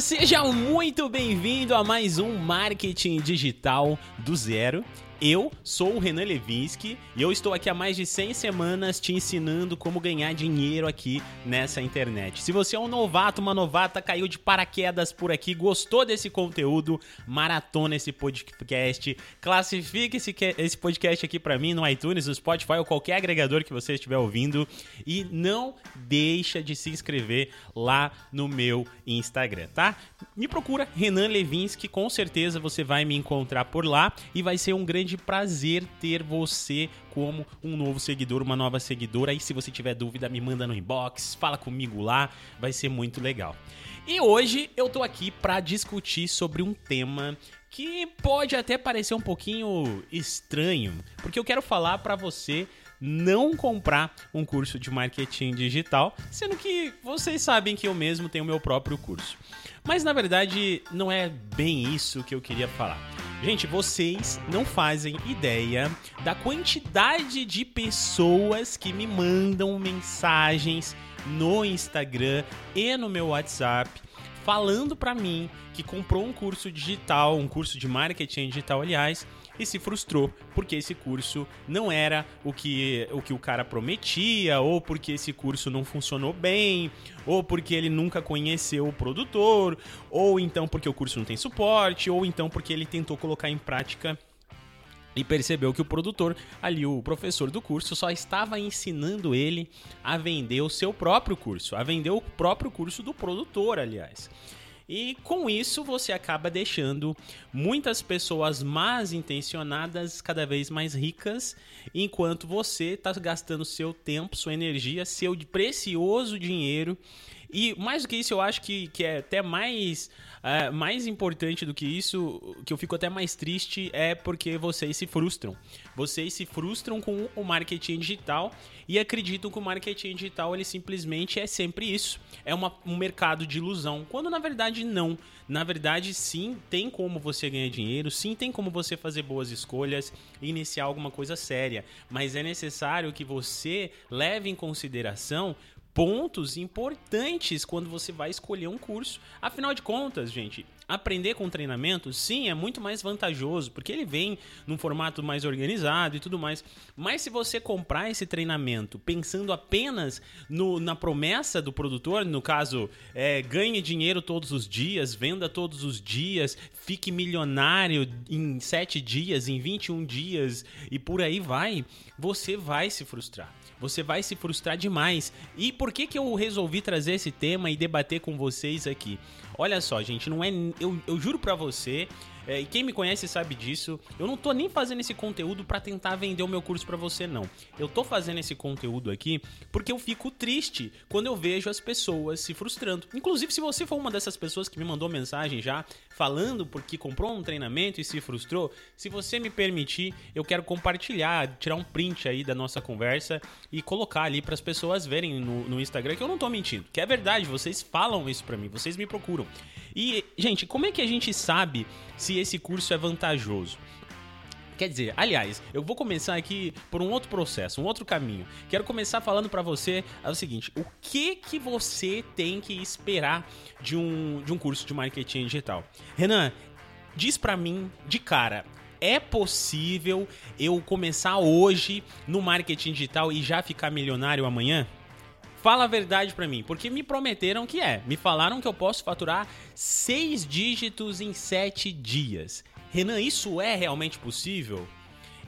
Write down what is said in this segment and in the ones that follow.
seja muito bem-vindo a mais um Marketing Digital do Zero. Eu sou o Renan Levinsky e eu estou aqui há mais de 100 semanas te ensinando como ganhar dinheiro aqui nessa internet. Se você é um novato, uma novata, caiu de paraquedas por aqui, gostou desse conteúdo, maratona esse podcast, classifique esse, esse podcast aqui para mim no iTunes, no Spotify ou qualquer agregador que você estiver ouvindo e não deixa de se inscrever lá no meu Instagram, tá? Me procura Renan Levinsky, com certeza você vai me encontrar por lá e vai ser um grande prazer ter você como um novo seguidor, uma nova seguidora. Aí, se você tiver dúvida, me manda no inbox, fala comigo lá, vai ser muito legal. E hoje eu tô aqui para discutir sobre um tema que pode até parecer um pouquinho estranho, porque eu quero falar para você não comprar um curso de marketing digital, sendo que vocês sabem que eu mesmo tenho meu próprio curso. Mas na verdade, não é bem isso que eu queria falar. Gente, vocês não fazem ideia da quantidade de pessoas que me mandam mensagens no Instagram e no meu WhatsApp falando para mim que comprou um curso digital, um curso de marketing digital, aliás, e se frustrou porque esse curso não era o que o, que o cara prometia, ou porque esse curso não funcionou bem, ou porque ele nunca conheceu o produtor, ou então porque o curso não tem suporte, ou então porque ele tentou colocar em prática e percebeu que o produtor, ali o professor do curso, só estava ensinando ele a vender o seu próprio curso, a vender o próprio curso do produtor, aliás. E com isso você acaba deixando muitas pessoas más intencionadas cada vez mais ricas, enquanto você está gastando seu tempo, sua energia, seu precioso dinheiro. E mais do que isso, eu acho que, que é até mais Uh, mais importante do que isso, que eu fico até mais triste, é porque vocês se frustram. Vocês se frustram com o marketing digital e acreditam que o marketing digital ele simplesmente é sempre isso. É uma, um mercado de ilusão. Quando na verdade não. Na verdade, sim, tem como você ganhar dinheiro, sim, tem como você fazer boas escolhas iniciar alguma coisa séria. Mas é necessário que você leve em consideração pontos importantes quando você vai escolher um curso. Afinal de contas, gente, aprender com treinamento, sim, é muito mais vantajoso, porque ele vem num formato mais organizado e tudo mais. Mas se você comprar esse treinamento pensando apenas no, na promessa do produtor, no caso, é, ganhe dinheiro todos os dias, venda todos os dias, fique milionário em 7 dias, em 21 dias e por aí vai, você vai se frustrar você vai se frustrar demais. E por que, que eu resolvi trazer esse tema e debater com vocês aqui? Olha só, gente, não é. Eu, eu juro pra você é, e quem me conhece sabe disso. Eu não tô nem fazendo esse conteúdo para tentar vender o meu curso para você, não. Eu tô fazendo esse conteúdo aqui porque eu fico triste quando eu vejo as pessoas se frustrando. Inclusive, se você for uma dessas pessoas que me mandou mensagem já falando porque comprou um treinamento e se frustrou, se você me permitir, eu quero compartilhar, tirar um print aí da nossa conversa e colocar ali para as pessoas verem no, no Instagram que eu não tô mentindo, que é verdade, vocês falam isso para mim, vocês me procuram. E, gente, como é que a gente sabe se esse curso é vantajoso? Quer dizer, aliás, eu vou começar aqui por um outro processo, um outro caminho. Quero começar falando para você é o seguinte: o que que você tem que esperar de um, de um curso de marketing digital? Renan, diz para mim de cara, é possível eu começar hoje no marketing digital e já ficar milionário amanhã? Fala a verdade para mim, porque me prometeram que é. Me falaram que eu posso faturar seis dígitos em sete dias. Renan, isso é realmente possível?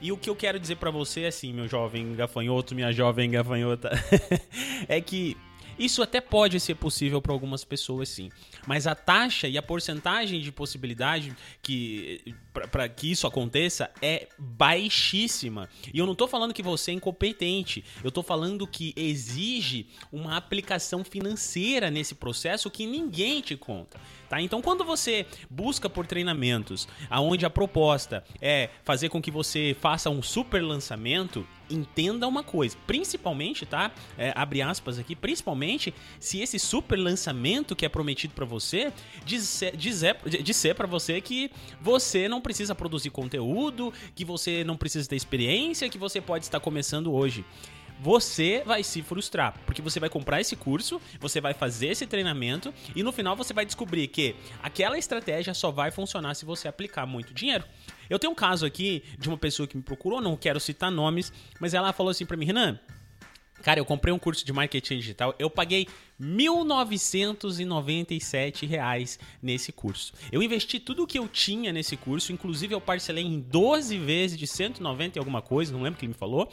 E o que eu quero dizer para você, assim, meu jovem gafanhoto, minha jovem gafanhota, é que isso até pode ser possível para algumas pessoas, sim. Mas a taxa e a porcentagem de possibilidade que para que isso aconteça é baixíssima. E eu não estou falando que você é incompetente. Eu estou falando que exige uma aplicação financeira nesse processo que ninguém te conta. Tá? Então, quando você busca por treinamentos, aonde a proposta é fazer com que você faça um super lançamento, entenda uma coisa, principalmente, tá? É, abre aspas aqui, principalmente se esse super lançamento que é prometido para você disser, dizer, disser para você que você não precisa produzir conteúdo, que você não precisa ter experiência, que você pode estar começando hoje. você vai se frustrar, porque você vai comprar esse curso, você vai fazer esse treinamento e no final você vai descobrir que aquela estratégia só vai funcionar se você aplicar muito dinheiro. Eu tenho um caso aqui de uma pessoa que me procurou, não quero citar nomes, mas ela falou assim para mim, Renan, Cara, eu comprei um curso de marketing digital, eu paguei R$ 1.997 nesse curso. Eu investi tudo o que eu tinha nesse curso, inclusive eu parcelei em 12 vezes de 190 e alguma coisa, não lembro o que ele me falou.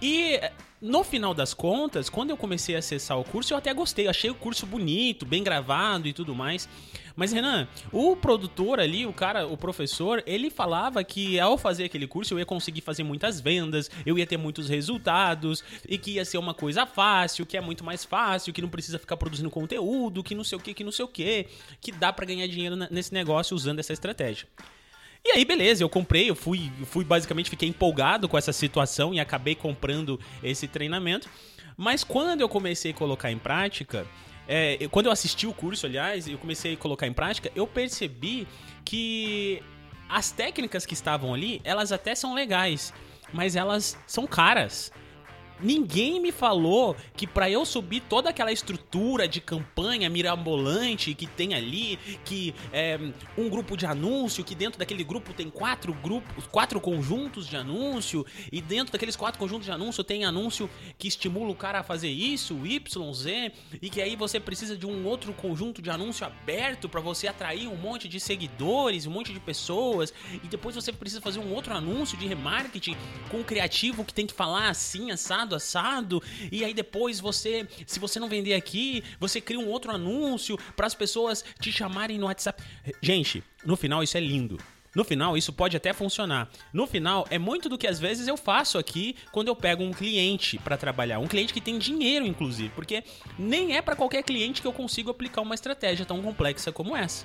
E no final das contas, quando eu comecei a acessar o curso, eu até gostei, achei o curso bonito, bem gravado e tudo mais. Mas Renan, o produtor ali, o cara, o professor, ele falava que ao fazer aquele curso eu ia conseguir fazer muitas vendas, eu ia ter muitos resultados e que ia ser uma coisa fácil, que é muito mais fácil, que não precisa ficar produzindo conteúdo, que não sei o que, que não sei o que, que dá para ganhar dinheiro nesse negócio usando essa estratégia. E aí, beleza, eu comprei, eu fui, fui basicamente fiquei empolgado com essa situação e acabei comprando esse treinamento. Mas quando eu comecei a colocar em prática, é, quando eu assisti o curso, aliás, eu comecei a colocar em prática, eu percebi que as técnicas que estavam ali, elas até são legais, mas elas são caras. Ninguém me falou que para eu subir toda aquela estrutura de campanha mirabolante que tem ali, que é um grupo de anúncio, que dentro daquele grupo tem quatro grupos, quatro conjuntos de anúncio, e dentro daqueles quatro conjuntos de anúncio tem anúncio que estimula o cara a fazer isso, Y, Z, e que aí você precisa de um outro conjunto de anúncio aberto para você atrair um monte de seguidores, um monte de pessoas, e depois você precisa fazer um outro anúncio de remarketing com um criativo que tem que falar assim, assado assado, assado, e aí depois você, se você não vender aqui, você cria um outro anúncio para as pessoas te chamarem no WhatsApp. Gente, no final isso é lindo. No final, isso pode até funcionar. No final, é muito do que às vezes eu faço aqui quando eu pego um cliente para trabalhar. Um cliente que tem dinheiro, inclusive, porque nem é para qualquer cliente que eu consigo aplicar uma estratégia tão complexa como essa.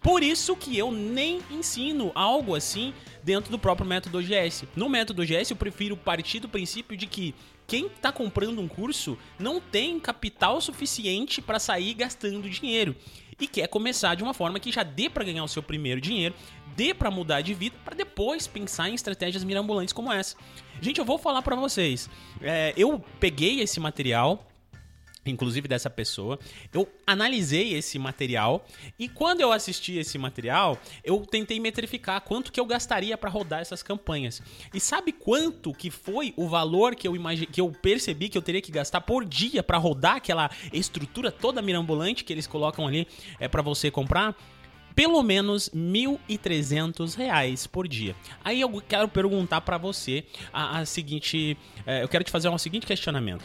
Por isso que eu nem ensino algo assim dentro do próprio método OGS. No método OGS, eu prefiro partir do princípio de que quem está comprando um curso não tem capital suficiente para sair gastando dinheiro e quer começar de uma forma que já dê para ganhar o seu primeiro dinheiro, dê para mudar de vida, para depois pensar em estratégias mirabolantes como essa. Gente, eu vou falar para vocês. É, eu peguei esse material inclusive dessa pessoa. Eu analisei esse material e quando eu assisti esse material, eu tentei metrificar quanto que eu gastaria para rodar essas campanhas. E sabe quanto que foi o valor que eu imagi que eu percebi que eu teria que gastar por dia para rodar aquela estrutura toda mirabolante que eles colocam ali é para você comprar? pelo menos R$ 1.300 por dia. Aí eu quero perguntar para você a, a seguinte, é, eu quero te fazer um seguinte questionamento.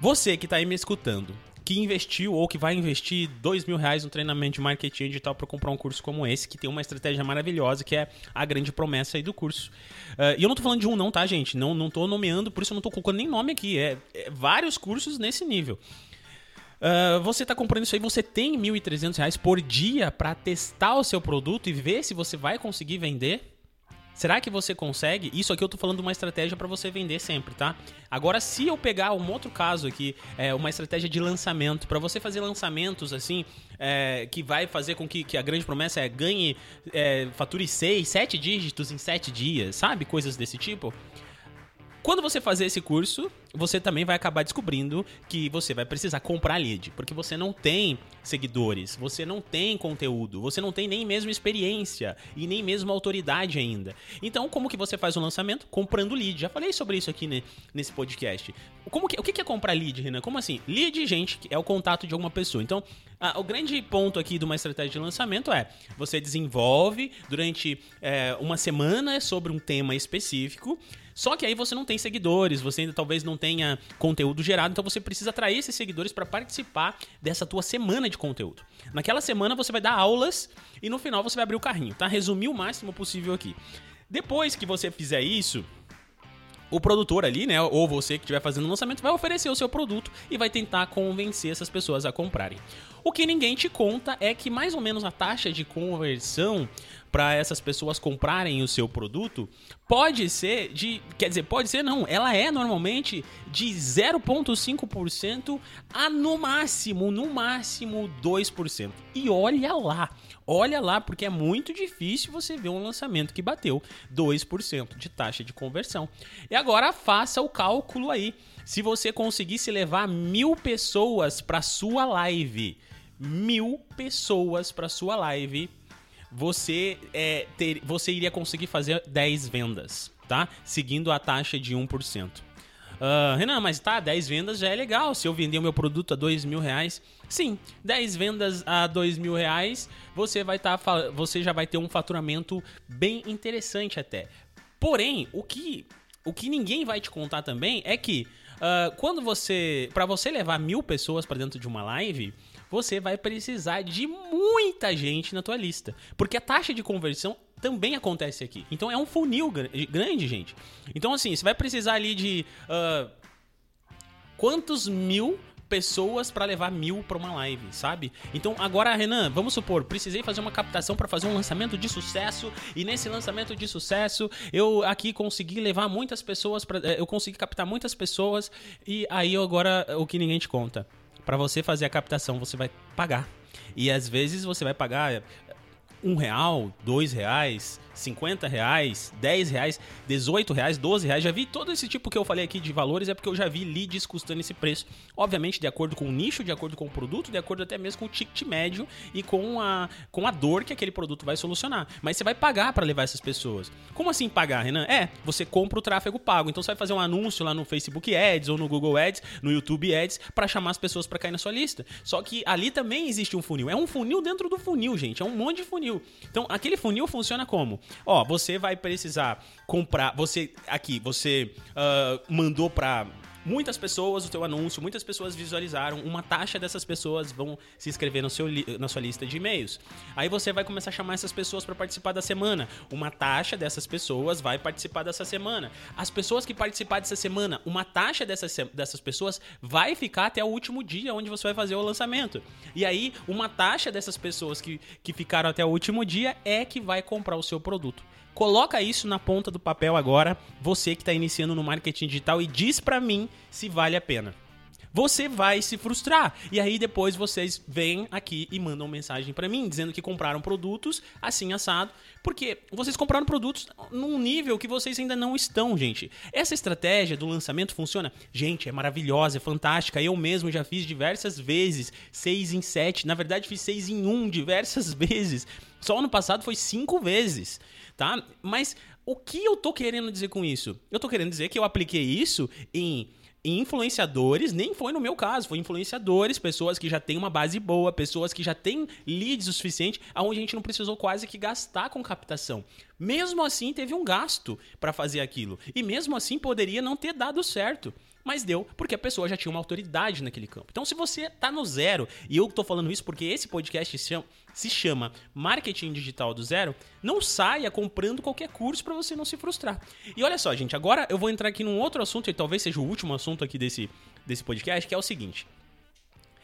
Você que está aí me escutando, que investiu ou que vai investir dois mil reais no treinamento de marketing digital para comprar um curso como esse, que tem uma estratégia maravilhosa, que é a grande promessa aí do curso. Uh, e eu não estou falando de um não, tá, gente? Não, não tô nomeando, por isso eu não estou colocando nem nome aqui. É, é vários cursos nesse nível. Uh, você está comprando isso aí, você tem R$ 1.300 por dia para testar o seu produto e ver se você vai conseguir vender? Será que você consegue? Isso aqui eu tô falando de uma estratégia para você vender sempre, tá? Agora, se eu pegar um outro caso aqui, é uma estratégia de lançamento, para você fazer lançamentos assim, é, que vai fazer com que, que, a grande promessa é ganhe, é, fature 6, 7 dígitos em 7 dias, sabe? Coisas desse tipo. Quando você fazer esse curso, você também vai acabar descobrindo que você vai precisar comprar lead, porque você não tem seguidores, você não tem conteúdo, você não tem nem mesmo experiência e nem mesmo autoridade ainda. Então, como que você faz o lançamento? Comprando lead. Já falei sobre isso aqui nesse podcast. Como que, o que é comprar lead, Renan? Como assim? Lead, gente, é o contato de alguma pessoa. Então, ah, o grande ponto aqui de uma estratégia de lançamento é você desenvolve durante é, uma semana sobre um tema específico. Só que aí você não tem seguidores, você ainda talvez não tenha conteúdo gerado, então você precisa atrair esses seguidores para participar dessa tua semana de conteúdo. Naquela semana você vai dar aulas e no final você vai abrir o carrinho, tá? Resumir o máximo possível aqui. Depois que você fizer isso, o produtor ali, né, ou você que estiver fazendo o lançamento, vai oferecer o seu produto e vai tentar convencer essas pessoas a comprarem. O que ninguém te conta é que mais ou menos a taxa de conversão para essas pessoas comprarem o seu produto pode ser de. Quer dizer, pode ser não. Ela é normalmente de 0,5% a no máximo, no máximo 2%. E olha lá. Olha lá, porque é muito difícil você ver um lançamento que bateu 2% de taxa de conversão. E agora faça o cálculo aí. Se você conseguisse levar mil pessoas para sua live, mil pessoas para sua live, você, é, ter, você iria conseguir fazer 10 vendas, tá? Seguindo a taxa de 1%. Uh, ah, Renan, mas tá, 10 vendas já é legal. Se eu vender o meu produto a 2 mil reais, sim, 10 vendas a 2 mil reais, você, vai tá, você já vai ter um faturamento bem interessante até. Porém, o que, o que ninguém vai te contar também é que uh, quando você. para você levar mil pessoas para dentro de uma live você vai precisar de muita gente na tua lista. Porque a taxa de conversão também acontece aqui. Então é um funil grande, gente. Então, assim, você vai precisar ali de. Uh, quantos mil pessoas para levar mil para uma live, sabe? Então agora, Renan, vamos supor, precisei fazer uma captação para fazer um lançamento de sucesso e nesse lançamento de sucesso eu aqui consegui levar muitas pessoas eh, eu consegui captar muitas pessoas e aí agora o que ninguém te conta para você fazer a captação, você vai pagar. E às vezes você vai pagar um real, dois reais, 50 reais, 10 reais, 18 reais, 12 reais. Já vi todo esse tipo que eu falei aqui de valores, é porque eu já vi leads custando esse preço. Obviamente, de acordo com o nicho, de acordo com o produto, de acordo até mesmo com o ticket médio e com a, com a dor que aquele produto vai solucionar. Mas você vai pagar para levar essas pessoas. Como assim pagar, Renan? É, você compra o tráfego pago. Então você vai fazer um anúncio lá no Facebook Ads ou no Google Ads, no YouTube Ads, para chamar as pessoas para cair na sua lista. Só que ali também existe um funil. É um funil dentro do funil, gente. É um monte de funil. Então, aquele funil funciona como? Ó, você vai precisar comprar. Você aqui, você uh, mandou para muitas pessoas o teu anúncio, muitas pessoas visualizaram, uma taxa dessas pessoas vão se inscrever no seu na sua lista de e-mails. Aí você vai começar a chamar essas pessoas para participar da semana. Uma taxa dessas pessoas vai participar dessa semana. As pessoas que participar dessa semana, uma taxa dessas, dessas pessoas vai ficar até o último dia onde você vai fazer o lançamento. E aí, uma taxa dessas pessoas que, que ficaram até o último dia é que vai comprar o seu produto. Coloca isso na ponta do papel agora, você que está iniciando no marketing digital e diz para mim se vale a pena. Você vai se frustrar. E aí depois vocês vêm aqui e mandam mensagem para mim dizendo que compraram produtos assim assado, porque vocês compraram produtos num nível que vocês ainda não estão, gente. Essa estratégia do lançamento funciona? Gente, é maravilhosa, é fantástica. Eu mesmo já fiz diversas vezes, seis em sete. Na verdade, fiz seis em um diversas vezes. Só ano passado foi cinco vezes tá? Mas o que eu tô querendo dizer com isso? Eu tô querendo dizer que eu apliquei isso em influenciadores, nem foi no meu caso, foi influenciadores, pessoas que já têm uma base boa, pessoas que já têm leads o suficiente, aonde a gente não precisou quase que gastar com captação. Mesmo assim, teve um gasto para fazer aquilo. E mesmo assim, poderia não ter dado certo mas deu porque a pessoa já tinha uma autoridade naquele campo. Então, se você está no zero, e eu estou falando isso porque esse podcast se chama Marketing Digital do Zero, não saia comprando qualquer curso para você não se frustrar. E olha só, gente, agora eu vou entrar aqui num outro assunto, e talvez seja o último assunto aqui desse, desse podcast, que é o seguinte.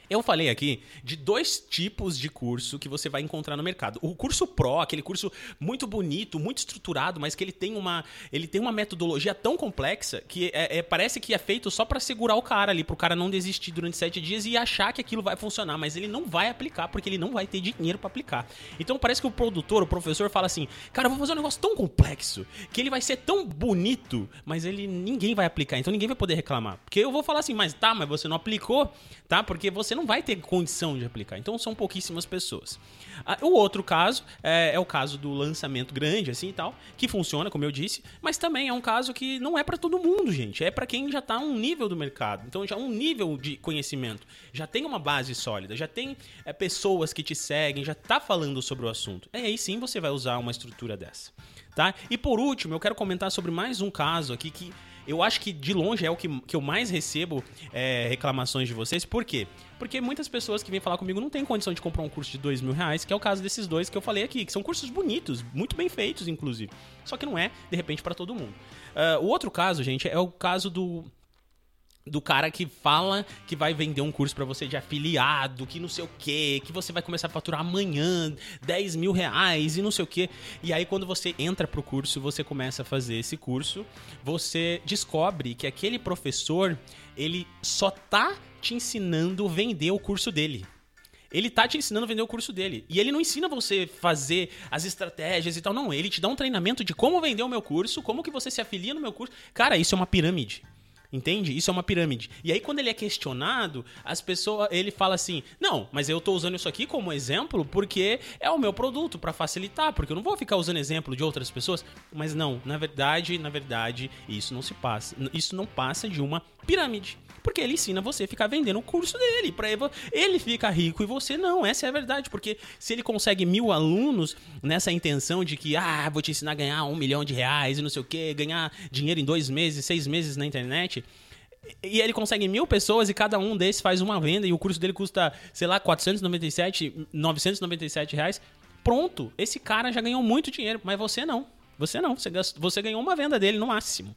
Eu falei aqui de dois tipos de curso que você vai encontrar no mercado. O curso Pro, aquele curso muito bonito, muito estruturado, mas que ele tem uma, ele tem uma metodologia tão complexa que é, é parece que é feito só para segurar o cara ali, para o cara não desistir durante sete dias e achar que aquilo vai funcionar, mas ele não vai aplicar porque ele não vai ter dinheiro para aplicar. Então parece que o produtor, o professor fala assim, cara, eu vou fazer um negócio tão complexo que ele vai ser tão bonito, mas ele ninguém vai aplicar, então ninguém vai poder reclamar, porque eu vou falar assim, mas tá, mas você não aplicou, tá? Porque você não vai ter condição de aplicar. Então são pouquíssimas pessoas. Ah, o outro caso é, é, o caso do lançamento grande, assim e tal, que funciona, como eu disse, mas também é um caso que não é para todo mundo, gente. É para quem já tá um nível do mercado. Então já um nível de conhecimento, já tem uma base sólida, já tem é, pessoas que te seguem, já tá falando sobre o assunto. É aí sim você vai usar uma estrutura dessa. Tá? E por último, eu quero comentar sobre mais um caso aqui que eu acho que de longe é o que, que eu mais recebo é, reclamações de vocês. Por quê? Porque muitas pessoas que vêm falar comigo não têm condição de comprar um curso de dois mil reais, que é o caso desses dois que eu falei aqui, que são cursos bonitos, muito bem feitos, inclusive. Só que não é, de repente, para todo mundo. Uh, o outro caso, gente, é o caso do do cara que fala que vai vender um curso para você de afiliado, que não sei o que, que você vai começar a faturar amanhã 10 mil reais e não sei o que. E aí, quando você entra pro curso, você começa a fazer esse curso, você descobre que aquele professor, ele só tá te ensinando vender o curso dele. Ele tá te ensinando a vender o curso dele. E ele não ensina você fazer as estratégias e tal. Não, ele te dá um treinamento de como vender o meu curso, como que você se afilia no meu curso. Cara, isso é uma pirâmide. Entende? Isso é uma pirâmide. E aí, quando ele é questionado, as pessoas. Ele fala assim: Não, mas eu tô usando isso aqui como exemplo porque é o meu produto para facilitar, porque eu não vou ficar usando exemplo de outras pessoas. Mas não, na verdade, na verdade, isso não se passa. Isso não passa de uma pirâmide. Porque ele ensina você a ficar vendendo o curso dele. Pra ele fica rico e você não. Essa é a verdade. Porque se ele consegue mil alunos nessa intenção de que, ah, vou te ensinar a ganhar um milhão de reais e não sei o que, ganhar dinheiro em dois meses, seis meses na internet e ele consegue mil pessoas e cada um desses faz uma venda e o curso dele custa, sei lá, 497, 997 reais. Pronto, esse cara já ganhou muito dinheiro, mas você não. Você não, você, você ganhou uma venda dele no máximo.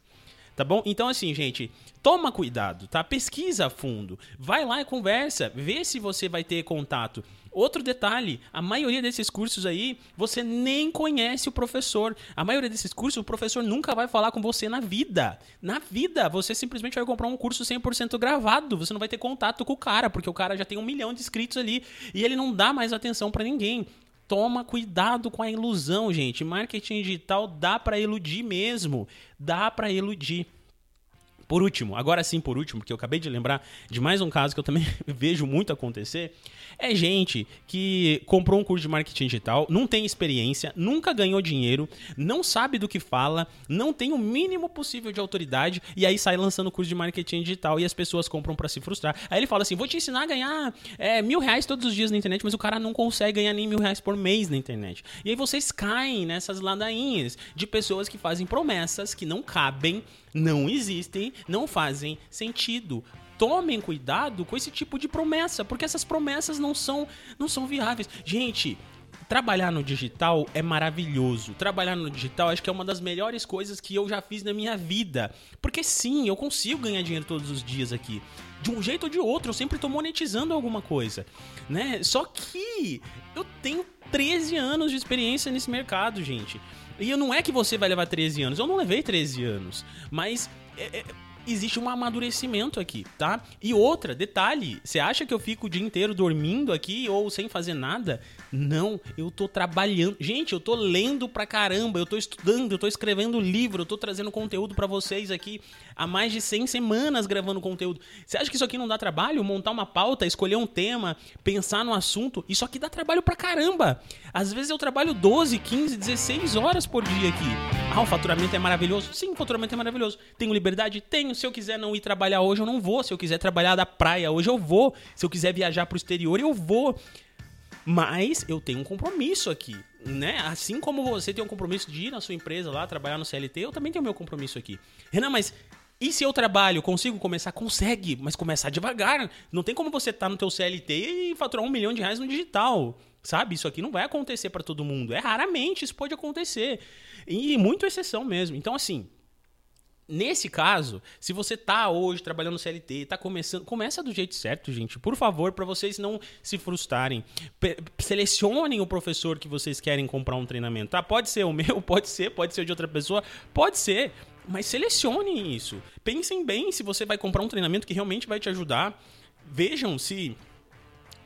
Tá bom? Então, assim, gente, toma cuidado, tá? Pesquisa a fundo. Vai lá e conversa. Vê se você vai ter contato. Outro detalhe: a maioria desses cursos aí, você nem conhece o professor. A maioria desses cursos, o professor nunca vai falar com você na vida. Na vida, você simplesmente vai comprar um curso 100% gravado. Você não vai ter contato com o cara, porque o cara já tem um milhão de inscritos ali e ele não dá mais atenção para ninguém toma cuidado com a ilusão, gente. Marketing digital dá para iludir mesmo. Dá para iludir. Por último, agora sim por último, porque eu acabei de lembrar de mais um caso que eu também vejo muito acontecer, é gente que comprou um curso de marketing digital, não tem experiência, nunca ganhou dinheiro, não sabe do que fala, não tem o mínimo possível de autoridade e aí sai lançando curso de marketing digital e as pessoas compram para se frustrar. Aí ele fala assim: vou te ensinar a ganhar é, mil reais todos os dias na internet, mas o cara não consegue ganhar nem mil reais por mês na internet. E aí vocês caem nessas ladainhas de pessoas que fazem promessas que não cabem não existem, não fazem sentido. Tomem cuidado com esse tipo de promessa, porque essas promessas não são, não são viáveis. Gente, trabalhar no digital é maravilhoso. Trabalhar no digital acho que é uma das melhores coisas que eu já fiz na minha vida. Porque sim, eu consigo ganhar dinheiro todos os dias aqui. De um jeito ou de outro, eu sempre estou monetizando alguma coisa, né? Só que eu tenho 13 anos de experiência nesse mercado, gente. E não é que você vai levar 13 anos. Eu não levei 13 anos. Mas é, é, existe um amadurecimento aqui, tá? E outra, detalhe: você acha que eu fico o dia inteiro dormindo aqui ou sem fazer nada? Não, eu tô trabalhando. Gente, eu tô lendo pra caramba, eu tô estudando, eu tô escrevendo livro, eu tô trazendo conteúdo para vocês aqui há mais de 100 semanas gravando conteúdo. Você acha que isso aqui não dá trabalho? Montar uma pauta, escolher um tema, pensar no assunto? Isso aqui dá trabalho pra caramba. Às vezes eu trabalho 12, 15, 16 horas por dia aqui. Ah, o faturamento é maravilhoso? Sim, o faturamento é maravilhoso. Tenho liberdade? Tenho. Se eu quiser não ir trabalhar hoje, eu não vou. Se eu quiser trabalhar da praia hoje, eu vou. Se eu quiser viajar pro exterior, eu vou. Mas eu tenho um compromisso aqui, né? Assim como você tem um compromisso de ir na sua empresa lá, trabalhar no CLT, eu também tenho meu compromisso aqui. Renan, mas e se eu trabalho, consigo começar? Consegue, mas começar devagar. Não tem como você estar tá no teu CLT e faturar um milhão de reais no digital. Sabe? Isso aqui não vai acontecer para todo mundo. É raramente isso pode acontecer. E muito exceção mesmo. Então, assim, Nesse caso, se você tá hoje trabalhando no CLT, tá começando, começa do jeito certo, gente. Por favor, para vocês não se frustrarem. Selecionem o professor que vocês querem comprar um treinamento. Tá? Pode ser o meu, pode ser, pode ser de outra pessoa, pode ser. Mas selecionem isso. Pensem bem se você vai comprar um treinamento que realmente vai te ajudar. Vejam se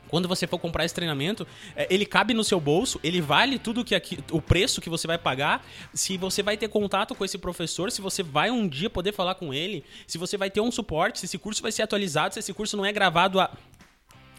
quando você for comprar esse treinamento, é, ele cabe no seu bolso, ele vale tudo que aqui, o preço que você vai pagar, se você vai ter contato com esse professor, se você vai um dia poder falar com ele, se você vai ter um suporte, se esse curso vai ser atualizado, se esse curso não é gravado há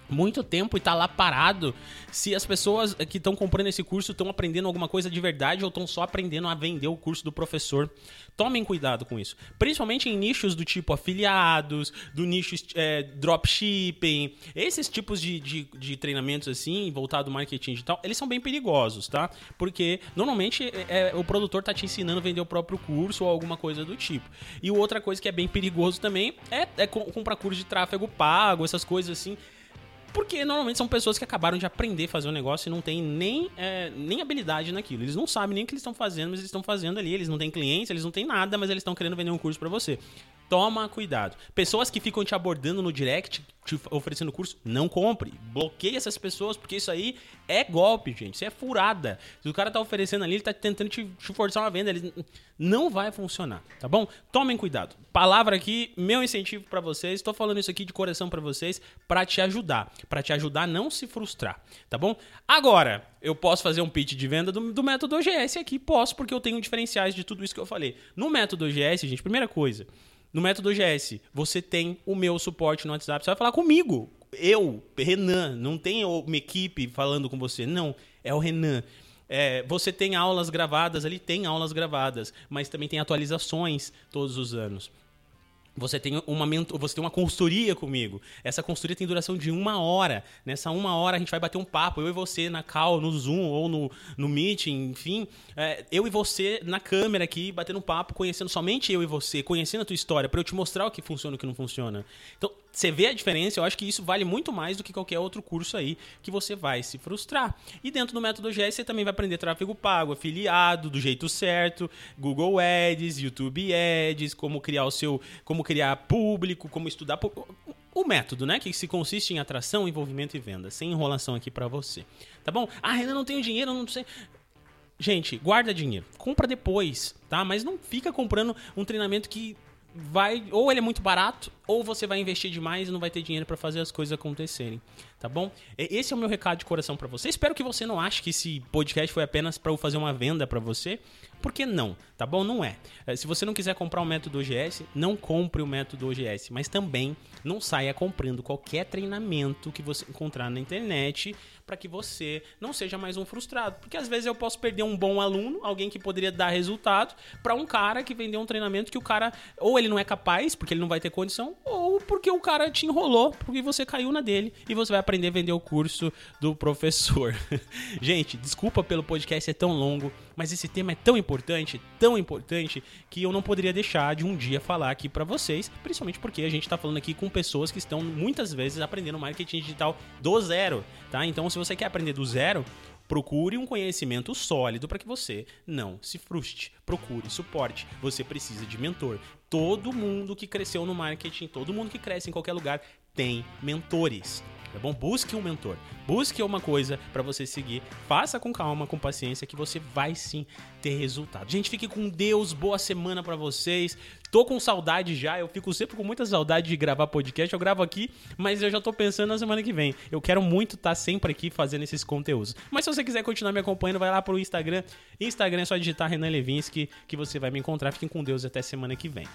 muito tempo e tá lá parado, se as pessoas que estão comprando esse curso estão aprendendo alguma coisa de verdade ou estão só aprendendo a vender o curso do professor. Tomem cuidado com isso. Principalmente em nichos do tipo afiliados, do nicho é, dropshipping, esses tipos de, de, de, treinamentos assim, voltado ao marketing digital, eles são bem perigosos, tá? Porque normalmente é, é, o produtor tá te ensinando a vender o próprio curso ou alguma coisa do tipo. E outra coisa que é bem perigoso também é, é comprar curso de tráfego pago, essas coisas assim porque normalmente são pessoas que acabaram de aprender a fazer um negócio e não têm nem, é, nem habilidade naquilo. Eles não sabem nem o que eles estão fazendo, mas eles estão fazendo ali. Eles não têm clientes, eles não têm nada, mas eles estão querendo vender um curso para você. Toma cuidado. Pessoas que ficam te abordando no direct, te oferecendo curso, não compre. Bloqueie essas pessoas, porque isso aí é golpe, gente. Isso é furada. Se o cara tá oferecendo ali, ele tá tentando te, te forçar uma venda, ele não vai funcionar, tá bom? Tomem cuidado. Palavra aqui, meu incentivo para vocês. Estou falando isso aqui de coração para vocês, para te ajudar, para te ajudar a não se frustrar, tá bom? Agora, eu posso fazer um pitch de venda do, do método OGS aqui, posso, porque eu tenho diferenciais de tudo isso que eu falei. No método OGS, gente, primeira coisa, no método GS, você tem o meu suporte no WhatsApp. Você vai falar comigo. Eu, Renan, não tem uma equipe falando com você. Não, é o Renan. É, você tem aulas gravadas ali, tem aulas gravadas, mas também tem atualizações todos os anos. Você tem, uma, você tem uma consultoria comigo. Essa consultoria tem duração de uma hora. Nessa uma hora a gente vai bater um papo, eu e você na call, no Zoom ou no, no Meeting, enfim. É, eu e você na câmera aqui, batendo um papo, conhecendo somente eu e você, conhecendo a tua história, para eu te mostrar o que funciona e o que não funciona. Então, você vê a diferença, eu acho que isso vale muito mais do que qualquer outro curso aí que você vai se frustrar. E dentro do método GS você também vai aprender tráfego pago, afiliado, do jeito certo, Google Ads, YouTube Ads, como criar o seu, como criar público, como estudar o método, né, que se consiste em atração, envolvimento e venda, sem enrolação aqui para você. Tá bom? Ah, ainda não tenho dinheiro, não sei. Gente, guarda dinheiro. Compra depois, tá? Mas não fica comprando um treinamento que vai ou ele é muito barato ou você vai investir demais e não vai ter dinheiro para fazer as coisas acontecerem, tá bom? Esse é o meu recado de coração para você. Espero que você não ache que esse podcast foi apenas para eu fazer uma venda para você, porque não, tá bom? Não é. é. Se você não quiser comprar o método OGS, não compre o método OGS, mas também não saia comprando qualquer treinamento que você encontrar na internet para que você não seja mais um frustrado, porque às vezes eu posso perder um bom aluno, alguém que poderia dar resultado, para um cara que vendeu um treinamento que o cara ou ele não é capaz, porque ele não vai ter condição, ou porque o cara te enrolou, porque você caiu na dele e você vai aprender a vender o curso do professor. Gente, desculpa pelo podcast ser tão longo, mas esse tema é tão importante, tão importante, que eu não poderia deixar de um dia falar aqui para vocês, principalmente porque a gente está falando aqui com pessoas que estão muitas vezes aprendendo marketing digital do zero, tá? Então, se você quer aprender do zero, Procure um conhecimento sólido para que você não se frustre. Procure suporte. Você precisa de mentor. Todo mundo que cresceu no marketing, todo mundo que cresce em qualquer lugar tem mentores. Tá bom? Busque um mentor. Busque uma coisa para você seguir. Faça com calma, com paciência, que você vai sim ter resultado. Gente, fique com Deus. Boa semana para vocês. Tô com saudade já. Eu fico sempre com muita saudade de gravar podcast. Eu gravo aqui, mas eu já tô pensando na semana que vem. Eu quero muito estar tá sempre aqui fazendo esses conteúdos. Mas se você quiser continuar me acompanhando, vai lá pro Instagram. Instagram é só digitar Renan Levinsky que você vai me encontrar. Fiquem com Deus até semana que vem.